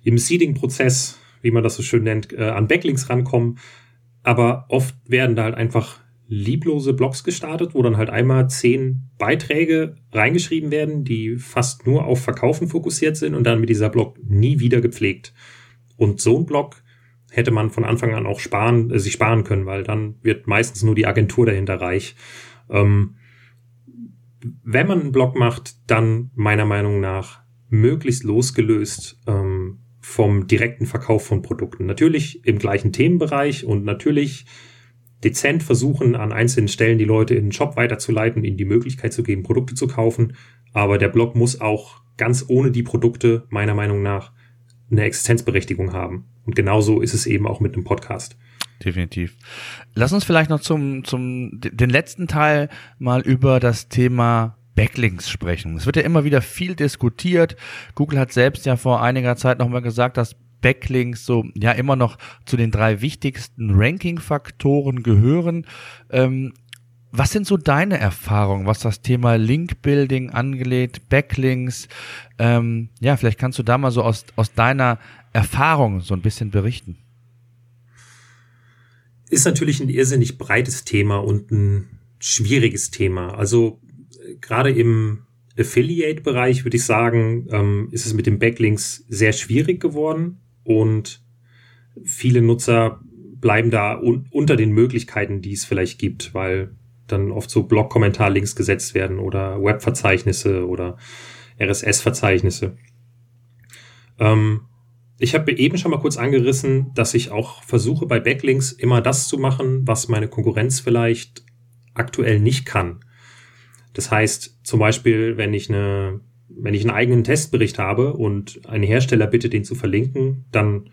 im Seeding-Prozess, wie man das so schön nennt, äh, an Backlinks rankommen. Aber oft werden da halt einfach lieblose Blogs gestartet, wo dann halt einmal zehn Beiträge reingeschrieben werden, die fast nur auf Verkaufen fokussiert sind und dann mit dieser Blog nie wieder gepflegt. Und so ein Blog hätte man von Anfang an auch sparen, äh, sich sparen können, weil dann wird meistens nur die Agentur dahinter reich. Ähm, wenn man einen Blog macht, dann meiner Meinung nach möglichst losgelöst ähm, vom direkten Verkauf von Produkten. Natürlich im gleichen Themenbereich und natürlich dezent versuchen, an einzelnen Stellen die Leute in den Shop weiterzuleiten, ihnen die Möglichkeit zu geben, Produkte zu kaufen. Aber der Blog muss auch ganz ohne die Produkte meiner Meinung nach eine Existenzberechtigung haben. Und genauso ist es eben auch mit einem Podcast. Definitiv. Lass uns vielleicht noch zum, zum, den letzten Teil mal über das Thema Backlinks sprechen. Es wird ja immer wieder viel diskutiert. Google hat selbst ja vor einiger Zeit nochmal gesagt, dass Backlinks so ja immer noch zu den drei wichtigsten Ranking-Faktoren gehören. Ähm, was sind so deine Erfahrungen, was das Thema Link-Building angeht, Backlinks? Ähm, ja, vielleicht kannst du da mal so aus, aus deiner Erfahrung so ein bisschen berichten. Ist natürlich ein irrsinnig breites Thema und ein schwieriges Thema. Also gerade im Affiliate-Bereich würde ich sagen, ähm, ist es mit den Backlinks sehr schwierig geworden und viele Nutzer bleiben da un unter den Möglichkeiten, die es vielleicht gibt, weil dann oft so Blog-Kommentar-Links gesetzt werden oder Web-Verzeichnisse oder RSS-Verzeichnisse. Ähm, ich habe eben schon mal kurz angerissen, dass ich auch versuche bei Backlinks immer das zu machen, was meine Konkurrenz vielleicht aktuell nicht kann. Das heißt, zum Beispiel, wenn ich eine, wenn ich einen eigenen Testbericht habe und ein Hersteller bittet, den zu verlinken, dann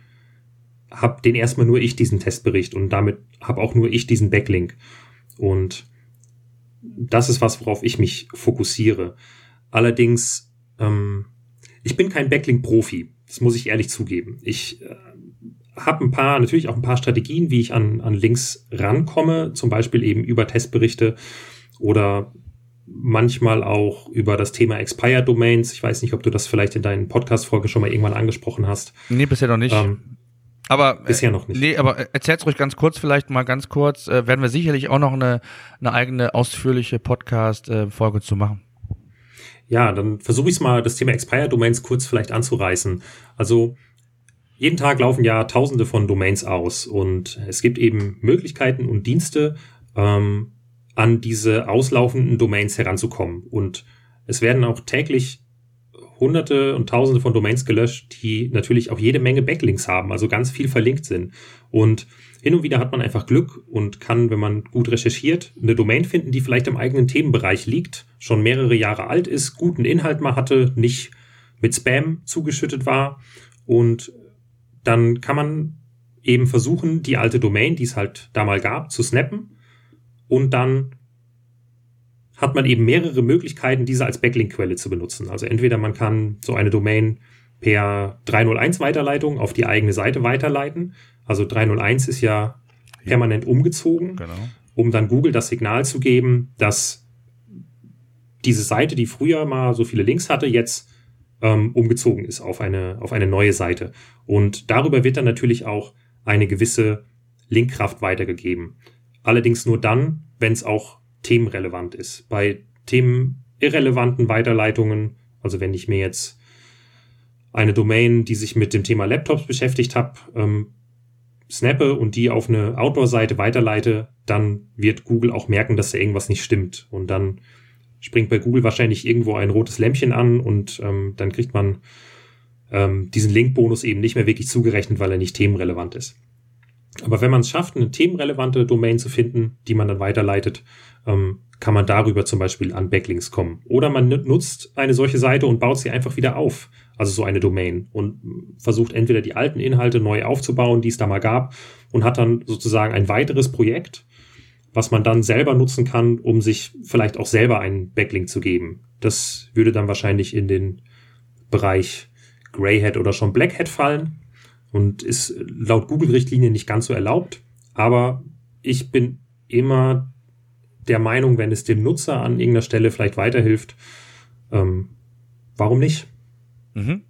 habe den erstmal nur ich diesen Testbericht und damit habe auch nur ich diesen Backlink. Und das ist was, worauf ich mich fokussiere. Allerdings, ähm, ich bin kein Backlink-Profi. Das muss ich ehrlich zugeben. Ich äh, habe ein paar, natürlich auch ein paar Strategien, wie ich an, an Links rankomme, zum Beispiel eben über Testberichte oder manchmal auch über das Thema Expired Domains. Ich weiß nicht, ob du das vielleicht in deinen Podcast-Folge schon mal irgendwann angesprochen hast. Nee, bisher noch nicht. Ähm, aber bisher noch nicht. Nee, aber erzähl's ruhig ganz kurz, vielleicht mal ganz kurz. Äh, werden wir sicherlich auch noch eine, eine eigene ausführliche Podcast-Folge zu machen. Ja, dann versuche ich mal, das Thema Expire Domains kurz vielleicht anzureißen. Also jeden Tag laufen ja Tausende von Domains aus und es gibt eben Möglichkeiten und Dienste, ähm, an diese auslaufenden Domains heranzukommen. Und es werden auch täglich Hunderte und Tausende von Domains gelöscht, die natürlich auch jede Menge Backlinks haben, also ganz viel verlinkt sind. Und hin und wieder hat man einfach Glück und kann, wenn man gut recherchiert, eine Domain finden, die vielleicht im eigenen Themenbereich liegt, schon mehrere Jahre alt ist, guten Inhalt mal hatte, nicht mit Spam zugeschüttet war. Und dann kann man eben versuchen, die alte Domain, die es halt da mal gab, zu snappen. Und dann hat man eben mehrere Möglichkeiten, diese als Backlink-Quelle zu benutzen. Also entweder man kann so eine Domain per 301 Weiterleitung auf die eigene Seite weiterleiten. Also 301 ist ja permanent umgezogen, genau. um dann Google das Signal zu geben, dass diese Seite, die früher mal so viele Links hatte, jetzt ähm, umgezogen ist auf eine, auf eine neue Seite. Und darüber wird dann natürlich auch eine gewisse Linkkraft weitergegeben. Allerdings nur dann, wenn es auch themenrelevant ist. Bei themenirrelevanten Weiterleitungen, also wenn ich mir jetzt eine Domain, die sich mit dem Thema Laptops beschäftigt habe, ähm, snappe und die auf eine Outdoor-Seite weiterleite, dann wird Google auch merken, dass da irgendwas nicht stimmt. Und dann springt bei Google wahrscheinlich irgendwo ein rotes Lämpchen an und ähm, dann kriegt man ähm, diesen Link-Bonus eben nicht mehr wirklich zugerechnet, weil er nicht themenrelevant ist. Aber wenn man es schafft, eine themenrelevante Domain zu finden, die man dann weiterleitet, ähm, kann man darüber zum Beispiel an Backlinks kommen. Oder man nutzt eine solche Seite und baut sie einfach wieder auf also so eine Domain, und versucht entweder die alten Inhalte neu aufzubauen, die es da mal gab, und hat dann sozusagen ein weiteres Projekt, was man dann selber nutzen kann, um sich vielleicht auch selber einen Backlink zu geben. Das würde dann wahrscheinlich in den Bereich Greyhead oder schon Blackhead fallen und ist laut Google-Richtlinie nicht ganz so erlaubt. Aber ich bin immer der Meinung, wenn es dem Nutzer an irgendeiner Stelle vielleicht weiterhilft, ähm, warum nicht? Mhm.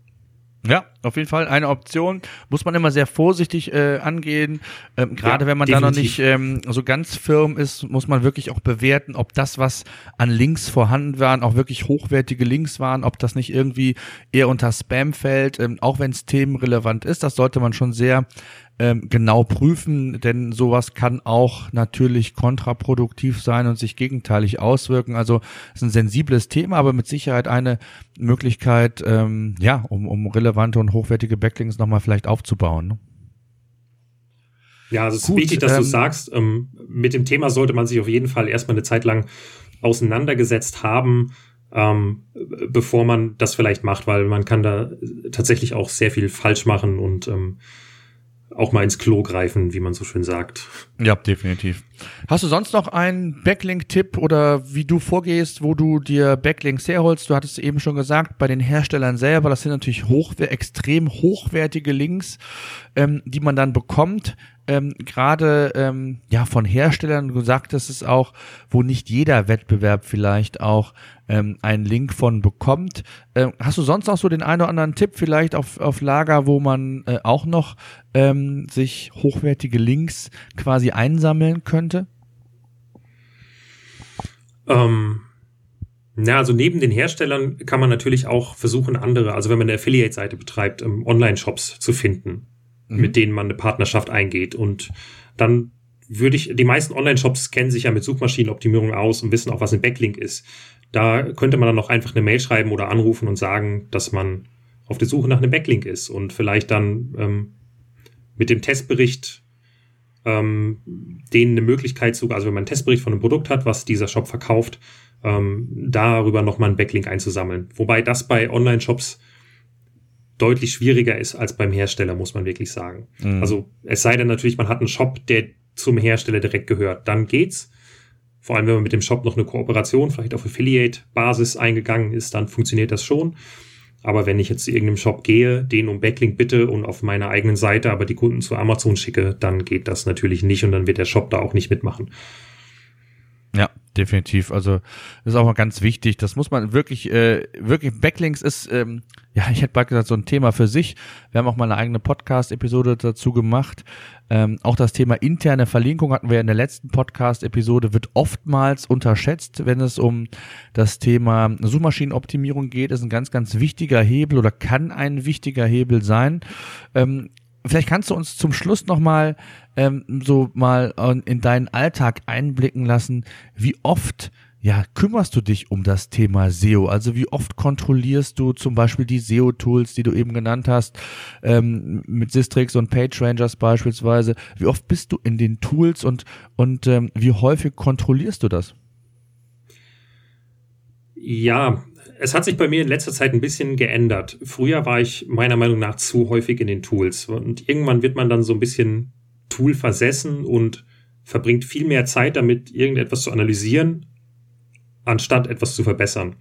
Ja, auf jeden Fall eine Option. Muss man immer sehr vorsichtig äh, angehen. Ähm, Gerade ja, wenn man definitiv. da noch nicht ähm, so ganz firm ist, muss man wirklich auch bewerten, ob das, was an Links vorhanden waren, auch wirklich hochwertige Links waren, ob das nicht irgendwie eher unter Spam fällt, ähm, auch wenn es themenrelevant ist. Das sollte man schon sehr ähm, genau prüfen, denn sowas kann auch natürlich kontraproduktiv sein und sich gegenteilig auswirken. Also es ist ein sensibles Thema, aber mit Sicherheit eine Möglichkeit, ähm, ja, um, um relevante und hochwertige Backlinks nochmal vielleicht aufzubauen. Ne? Ja, also es ist wichtig, dass ähm, du sagst, ähm, mit dem Thema sollte man sich auf jeden Fall erstmal eine Zeit lang auseinandergesetzt haben, ähm, bevor man das vielleicht macht, weil man kann da tatsächlich auch sehr viel falsch machen und ähm, auch mal ins Klo greifen, wie man so schön sagt. Ja, definitiv. Hast du sonst noch einen Backlink-Tipp oder wie du vorgehst, wo du dir Backlinks herholst? Du hattest eben schon gesagt, bei den Herstellern selber, das sind natürlich hoch, extrem hochwertige Links, ähm, die man dann bekommt ähm, gerade ähm, ja von Herstellern, du sagtest es auch, wo nicht jeder Wettbewerb vielleicht auch ähm, einen Link von bekommt. Ähm, hast du sonst noch so den einen oder anderen Tipp vielleicht auf, auf Lager, wo man äh, auch noch ähm, sich hochwertige Links quasi einsammeln könnte? Ähm, na, also neben den Herstellern kann man natürlich auch versuchen, andere, also wenn man eine Affiliate-Seite betreibt, ähm, Online-Shops zu finden mhm. mit denen man eine Partnerschaft eingeht. Und dann würde ich, die meisten Online-Shops kennen sich ja mit Suchmaschinenoptimierung aus und wissen auch, was ein Backlink ist. Da könnte man dann noch einfach eine Mail schreiben oder anrufen und sagen, dass man auf der Suche nach einem Backlink ist und vielleicht dann ähm, mit dem Testbericht ähm, denen eine Möglichkeit zu, also wenn man einen Testbericht von einem Produkt hat, was dieser Shop verkauft, ähm, darüber nochmal einen Backlink einzusammeln. Wobei das bei Online-Shops deutlich schwieriger ist als beim Hersteller, muss man wirklich sagen. Mhm. Also es sei denn natürlich, man hat einen Shop, der zum Hersteller direkt gehört, dann geht's. Vor allem, wenn man mit dem Shop noch eine Kooperation, vielleicht auf Affiliate-Basis eingegangen ist, dann funktioniert das schon. Aber wenn ich jetzt zu irgendeinem Shop gehe, den um Backlink bitte und auf meiner eigenen Seite aber die Kunden zu Amazon schicke, dann geht das natürlich nicht und dann wird der Shop da auch nicht mitmachen. Ja, definitiv. Also ist auch mal ganz wichtig. Das muss man wirklich, äh, wirklich, Backlinks ist, ähm, ja, ich hätte bald gesagt, so ein Thema für sich. Wir haben auch mal eine eigene Podcast-Episode dazu gemacht. Ähm, auch das Thema interne Verlinkung hatten wir in der letzten Podcast-Episode, wird oftmals unterschätzt, wenn es um das Thema Suchmaschinenoptimierung geht. Ist ein ganz, ganz wichtiger Hebel oder kann ein wichtiger Hebel sein. Ähm, vielleicht kannst du uns zum Schluss nochmal ähm, so mal in deinen Alltag einblicken lassen, wie oft ja, kümmerst du dich um das Thema SEO? Also wie oft kontrollierst du zum Beispiel die SEO-Tools, die du eben genannt hast, ähm, mit Sistrix und PageRangers beispielsweise? Wie oft bist du in den Tools und, und ähm, wie häufig kontrollierst du das? Ja, es hat sich bei mir in letzter Zeit ein bisschen geändert. Früher war ich meiner Meinung nach zu häufig in den Tools und irgendwann wird man dann so ein bisschen Tool versessen und verbringt viel mehr Zeit damit, irgendetwas zu analysieren, anstatt etwas zu verbessern.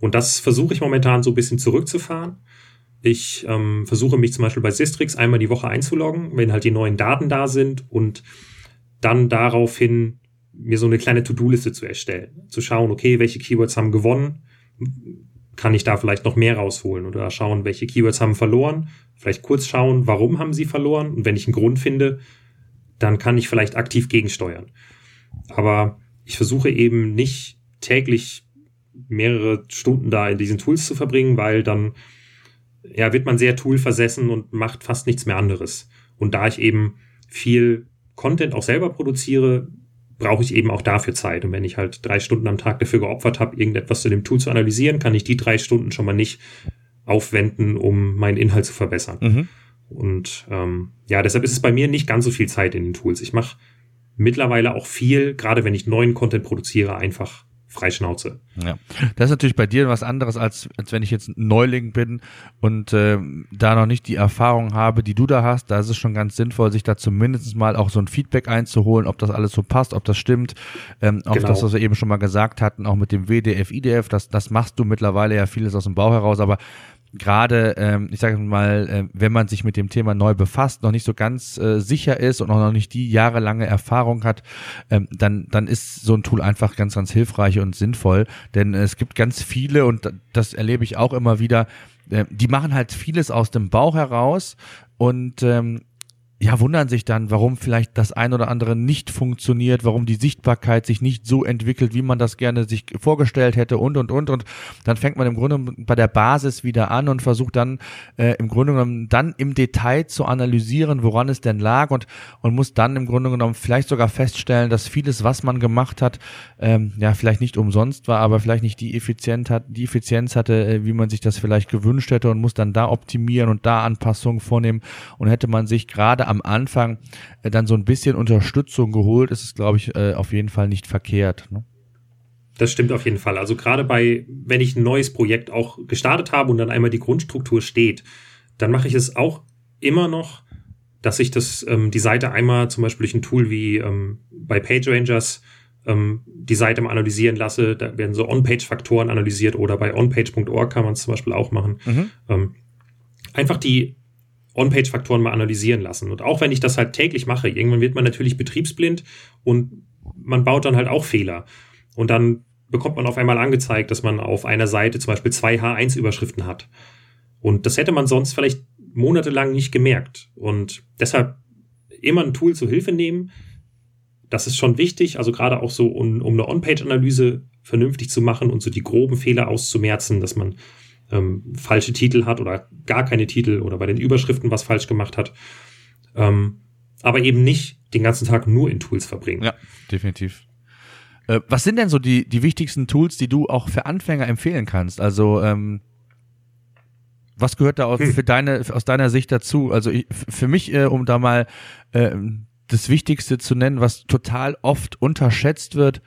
Und das versuche ich momentan so ein bisschen zurückzufahren. Ich ähm, versuche mich zum Beispiel bei Sistrix einmal die Woche einzuloggen, wenn halt die neuen Daten da sind und dann daraufhin mir so eine kleine To-Do-Liste zu erstellen. Zu schauen, okay, welche Keywords haben gewonnen, kann ich da vielleicht noch mehr rausholen oder schauen, welche Keywords haben verloren, vielleicht kurz schauen, warum haben sie verloren und wenn ich einen Grund finde, dann kann ich vielleicht aktiv gegensteuern. Aber ich versuche eben nicht täglich mehrere Stunden da in diesen Tools zu verbringen, weil dann ja, wird man sehr toolversessen und macht fast nichts mehr anderes. Und da ich eben viel Content auch selber produziere, brauche ich eben auch dafür Zeit. Und wenn ich halt drei Stunden am Tag dafür geopfert habe, irgendetwas zu dem Tool zu analysieren, kann ich die drei Stunden schon mal nicht aufwenden, um meinen Inhalt zu verbessern. Mhm. Und ähm, ja, deshalb ist es bei mir nicht ganz so viel Zeit in den Tools. Ich mache mittlerweile auch viel, gerade wenn ich neuen Content produziere, einfach Freischnauze. Ja, das ist natürlich bei dir was anderes, als, als wenn ich jetzt Neuling bin und äh, da noch nicht die Erfahrung habe, die du da hast. Da ist es schon ganz sinnvoll, sich da zumindest mal auch so ein Feedback einzuholen, ob das alles so passt, ob das stimmt. Ähm, auch genau. das, was wir eben schon mal gesagt hatten, auch mit dem WDF, IDF, das, das machst du mittlerweile ja vieles aus dem Bauch heraus, aber gerade, ähm, ich sage mal, äh, wenn man sich mit dem Thema neu befasst, noch nicht so ganz äh, sicher ist und auch noch nicht die jahrelange Erfahrung hat, ähm, dann, dann ist so ein Tool einfach ganz, ganz hilfreich und sinnvoll. Denn es gibt ganz viele, und das erlebe ich auch immer wieder, äh, die machen halt vieles aus dem Bauch heraus und ähm, ja, wundern sich dann, warum vielleicht das ein oder andere nicht funktioniert, warum die Sichtbarkeit sich nicht so entwickelt, wie man das gerne sich vorgestellt hätte und, und, und. Und dann fängt man im Grunde bei der Basis wieder an und versucht dann äh, im Grunde genommen dann im Detail zu analysieren, woran es denn lag und, und muss dann im Grunde genommen vielleicht sogar feststellen, dass vieles, was man gemacht hat, ähm, ja, vielleicht nicht umsonst war, aber vielleicht nicht die Effizienz hat, die Effizienz hatte, äh, wie man sich das vielleicht gewünscht hätte und muss dann da optimieren und da Anpassungen vornehmen und hätte man sich gerade am Anfang äh, dann so ein bisschen Unterstützung geholt, ist es, glaube ich, äh, auf jeden Fall nicht verkehrt. Ne? Das stimmt auf jeden Fall. Also gerade bei, wenn ich ein neues Projekt auch gestartet habe und dann einmal die Grundstruktur steht, dann mache ich es auch immer noch, dass ich das, ähm, die Seite einmal zum Beispiel durch ein Tool wie ähm, bei PageRangers ähm, die Seite mal analysieren lasse. Da werden so On-Page-Faktoren analysiert oder bei onpage.org kann man es zum Beispiel auch machen. Mhm. Ähm, einfach die On-Page-Faktoren mal analysieren lassen. Und auch wenn ich das halt täglich mache, irgendwann wird man natürlich betriebsblind und man baut dann halt auch Fehler. Und dann bekommt man auf einmal angezeigt, dass man auf einer Seite zum Beispiel zwei H1-Überschriften hat. Und das hätte man sonst vielleicht monatelang nicht gemerkt. Und deshalb immer ein Tool zur Hilfe nehmen. Das ist schon wichtig, also gerade auch so, um, um eine On-Page-Analyse vernünftig zu machen und so die groben Fehler auszumerzen, dass man ähm, falsche Titel hat oder gar keine Titel oder bei den Überschriften was falsch gemacht hat. Ähm, aber eben nicht den ganzen Tag nur in Tools verbringen. Ja, definitiv. Äh, was sind denn so die, die wichtigsten Tools, die du auch für Anfänger empfehlen kannst? Also, ähm, was gehört da aus, hm. für deine, aus deiner Sicht dazu? Also ich, für mich, äh, um da mal äh, das Wichtigste zu nennen, was total oft unterschätzt wird,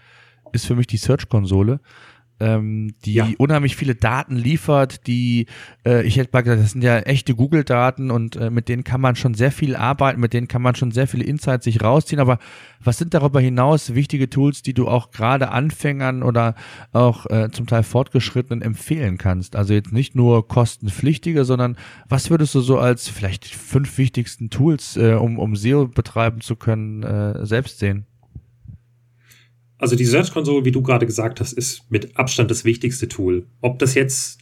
ist für mich die Search-Konsole ähm, die ja. unheimlich viele Daten liefert, die, äh, ich hätte mal gesagt, das sind ja echte Google-Daten und äh, mit denen kann man schon sehr viel arbeiten, mit denen kann man schon sehr viele Insights sich rausziehen. Aber was sind darüber hinaus wichtige Tools, die du auch gerade Anfängern oder auch äh, zum Teil Fortgeschrittenen empfehlen kannst? Also jetzt nicht nur kostenpflichtige, sondern was würdest du so als vielleicht fünf wichtigsten Tools, äh, um, um SEO betreiben zu können, äh, selbst sehen? Also die Search Console, wie du gerade gesagt hast, ist mit Abstand das wichtigste Tool. Ob das jetzt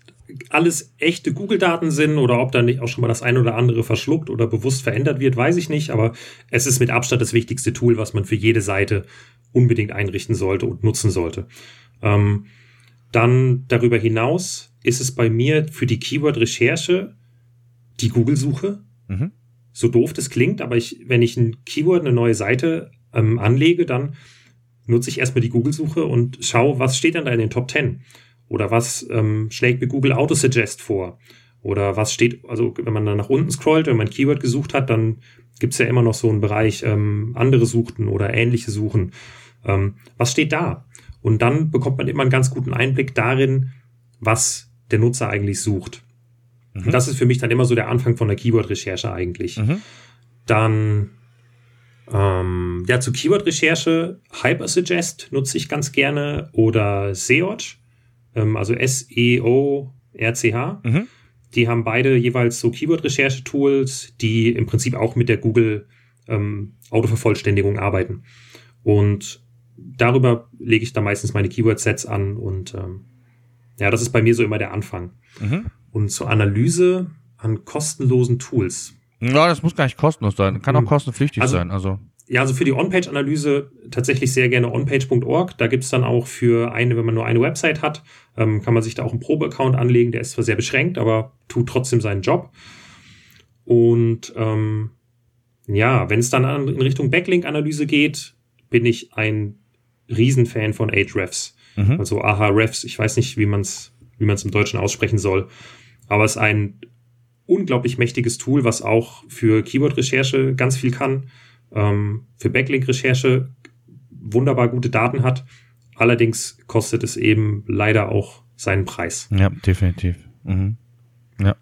alles echte Google-Daten sind oder ob da nicht auch schon mal das eine oder andere verschluckt oder bewusst verändert wird, weiß ich nicht. Aber es ist mit Abstand das wichtigste Tool, was man für jede Seite unbedingt einrichten sollte und nutzen sollte. Ähm, dann darüber hinaus ist es bei mir für die Keyword-Recherche die Google-Suche. Mhm. So doof das klingt, aber ich, wenn ich ein Keyword, eine neue Seite ähm, anlege, dann nutze ich erstmal die Google-Suche und schaue, was steht denn da in den Top 10? Oder was ähm, schlägt mir Google Autosuggest vor? Oder was steht, also wenn man dann nach unten scrollt, wenn man ein Keyword gesucht hat, dann gibt es ja immer noch so einen Bereich ähm, andere Suchten oder ähnliche Suchen. Ähm, was steht da? Und dann bekommt man immer einen ganz guten Einblick darin, was der Nutzer eigentlich sucht. Mhm. Und das ist für mich dann immer so der Anfang von der Keyword-Recherche eigentlich. Mhm. Dann ähm, ja, zur Keyword-Recherche Hypersuggest nutze ich ganz gerne oder Search, ähm, also S-E-O-R-C-H. Mhm. Die haben beide jeweils so Keyword-Recherche-Tools, die im Prinzip auch mit der Google ähm, Autovervollständigung arbeiten. Und darüber lege ich da meistens meine Keyword-Sets an und ähm, ja, das ist bei mir so immer der Anfang. Mhm. Und zur Analyse an kostenlosen Tools. Ja, das muss gar nicht kostenlos sein. Kann auch hm. kostenpflichtig also, sein. Also. Ja, also für die On-Page-Analyse tatsächlich sehr gerne onpage.org. Da gibt's dann auch für eine, wenn man nur eine Website hat, ähm, kann man sich da auch einen Probe-Account anlegen. Der ist zwar sehr beschränkt, aber tut trotzdem seinen Job. Und ähm, ja, wenn es dann in Richtung Backlink-Analyse geht, bin ich ein Riesenfan von Ahrefs. Mhm. Also Ahrefs, ich weiß nicht, wie man es wie man's im Deutschen aussprechen soll. Aber es ist ein unglaublich mächtiges Tool, was auch für Keyword-Recherche ganz viel kann, ähm, für Backlink-Recherche wunderbar gute Daten hat. Allerdings kostet es eben leider auch seinen Preis. Ja, definitiv. Mhm. Ja.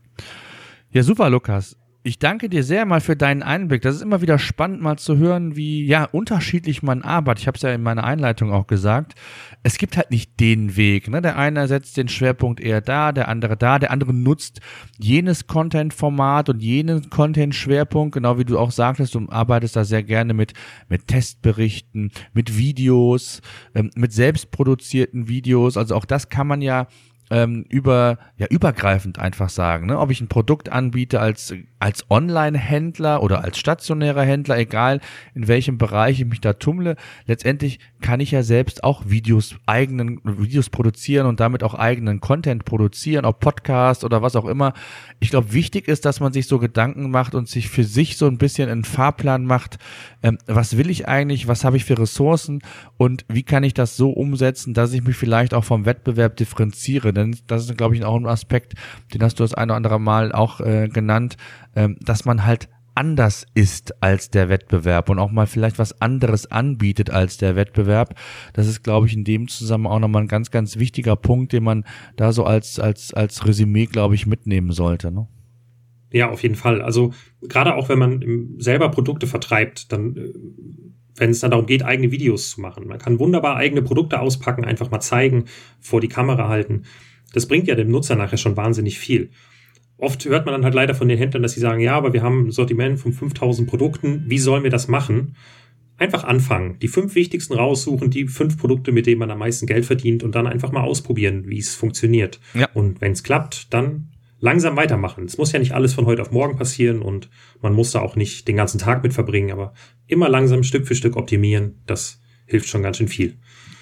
Ja, super, Lukas. Ich danke dir sehr mal für deinen Einblick. Das ist immer wieder spannend, mal zu hören, wie ja unterschiedlich man arbeitet. Ich habe es ja in meiner Einleitung auch gesagt. Es gibt halt nicht den Weg. Ne? Der eine setzt den Schwerpunkt eher da, der andere da, der andere nutzt jenes Content-Format und jenen Content-Schwerpunkt, genau wie du auch sagtest. Du arbeitest da sehr gerne mit mit Testberichten, mit Videos, ähm, mit selbstproduzierten Videos. Also auch das kann man ja ähm, über ja übergreifend einfach sagen, ne? ob ich ein Produkt anbiete als als Online-Händler oder als stationärer Händler, egal in welchem Bereich ich mich da tummle, letztendlich kann ich ja selbst auch Videos eigenen Videos produzieren und damit auch eigenen Content produzieren, ob Podcast oder was auch immer. Ich glaube, wichtig ist, dass man sich so Gedanken macht und sich für sich so ein bisschen einen Fahrplan macht. Ähm, was will ich eigentlich? Was habe ich für Ressourcen? Und wie kann ich das so umsetzen, dass ich mich vielleicht auch vom Wettbewerb differenziere? Denn das ist, glaube ich, auch ein Aspekt, den hast du das eine oder andere Mal auch äh, genannt, ähm, dass man halt anders ist als der Wettbewerb und auch mal vielleicht was anderes anbietet als der Wettbewerb. Das ist, glaube ich, in dem Zusammenhang auch nochmal ein ganz, ganz wichtiger Punkt, den man da so als, als, als Resümee, glaube ich, mitnehmen sollte. Ne? Ja, auf jeden Fall. Also gerade auch wenn man selber Produkte vertreibt, dann, äh, wenn es dann darum geht, eigene Videos zu machen. Man kann wunderbar eigene Produkte auspacken, einfach mal zeigen, vor die Kamera halten. Das bringt ja dem Nutzer nachher schon wahnsinnig viel oft hört man dann halt leider von den Händlern, dass sie sagen, ja, aber wir haben ein Sortiment von 5000 Produkten, wie sollen wir das machen? Einfach anfangen, die fünf wichtigsten raussuchen, die fünf Produkte, mit denen man am meisten Geld verdient und dann einfach mal ausprobieren, wie es funktioniert. Ja. Und wenn es klappt, dann langsam weitermachen. Es muss ja nicht alles von heute auf morgen passieren und man muss da auch nicht den ganzen Tag mit verbringen, aber immer langsam Stück für Stück optimieren. Das hilft schon ganz schön viel.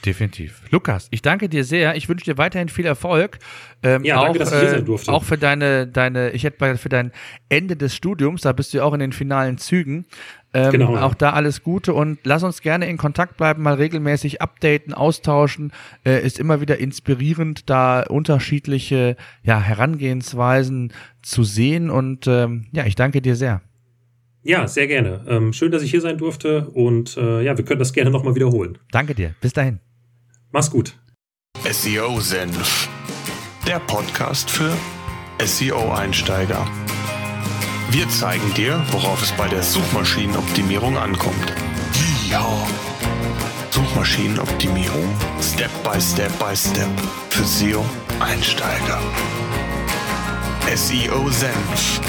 Definitiv. Lukas, ich danke dir sehr. Ich wünsche dir weiterhin viel Erfolg. Ähm, ja, auch, danke, dass ich hier sein durfte. Auch für deine, deine, ich hätte mal für dein Ende des Studiums, da bist du ja auch in den finalen Zügen. Ähm, genau. Auch da alles Gute und lass uns gerne in Kontakt bleiben, mal regelmäßig updaten, austauschen. Äh, ist immer wieder inspirierend, da unterschiedliche ja, Herangehensweisen zu sehen und ähm, ja, ich danke dir sehr. Ja, sehr gerne. Ähm, schön, dass ich hier sein durfte und äh, ja, wir können das gerne nochmal wiederholen. Danke dir. Bis dahin. Mach's gut. SEO Senf. Der Podcast für SEO-Einsteiger. Wir zeigen dir, worauf es bei der Suchmaschinenoptimierung ankommt. Ja. Suchmaschinenoptimierung Step by Step by Step für SEO-Einsteiger. SEO Senf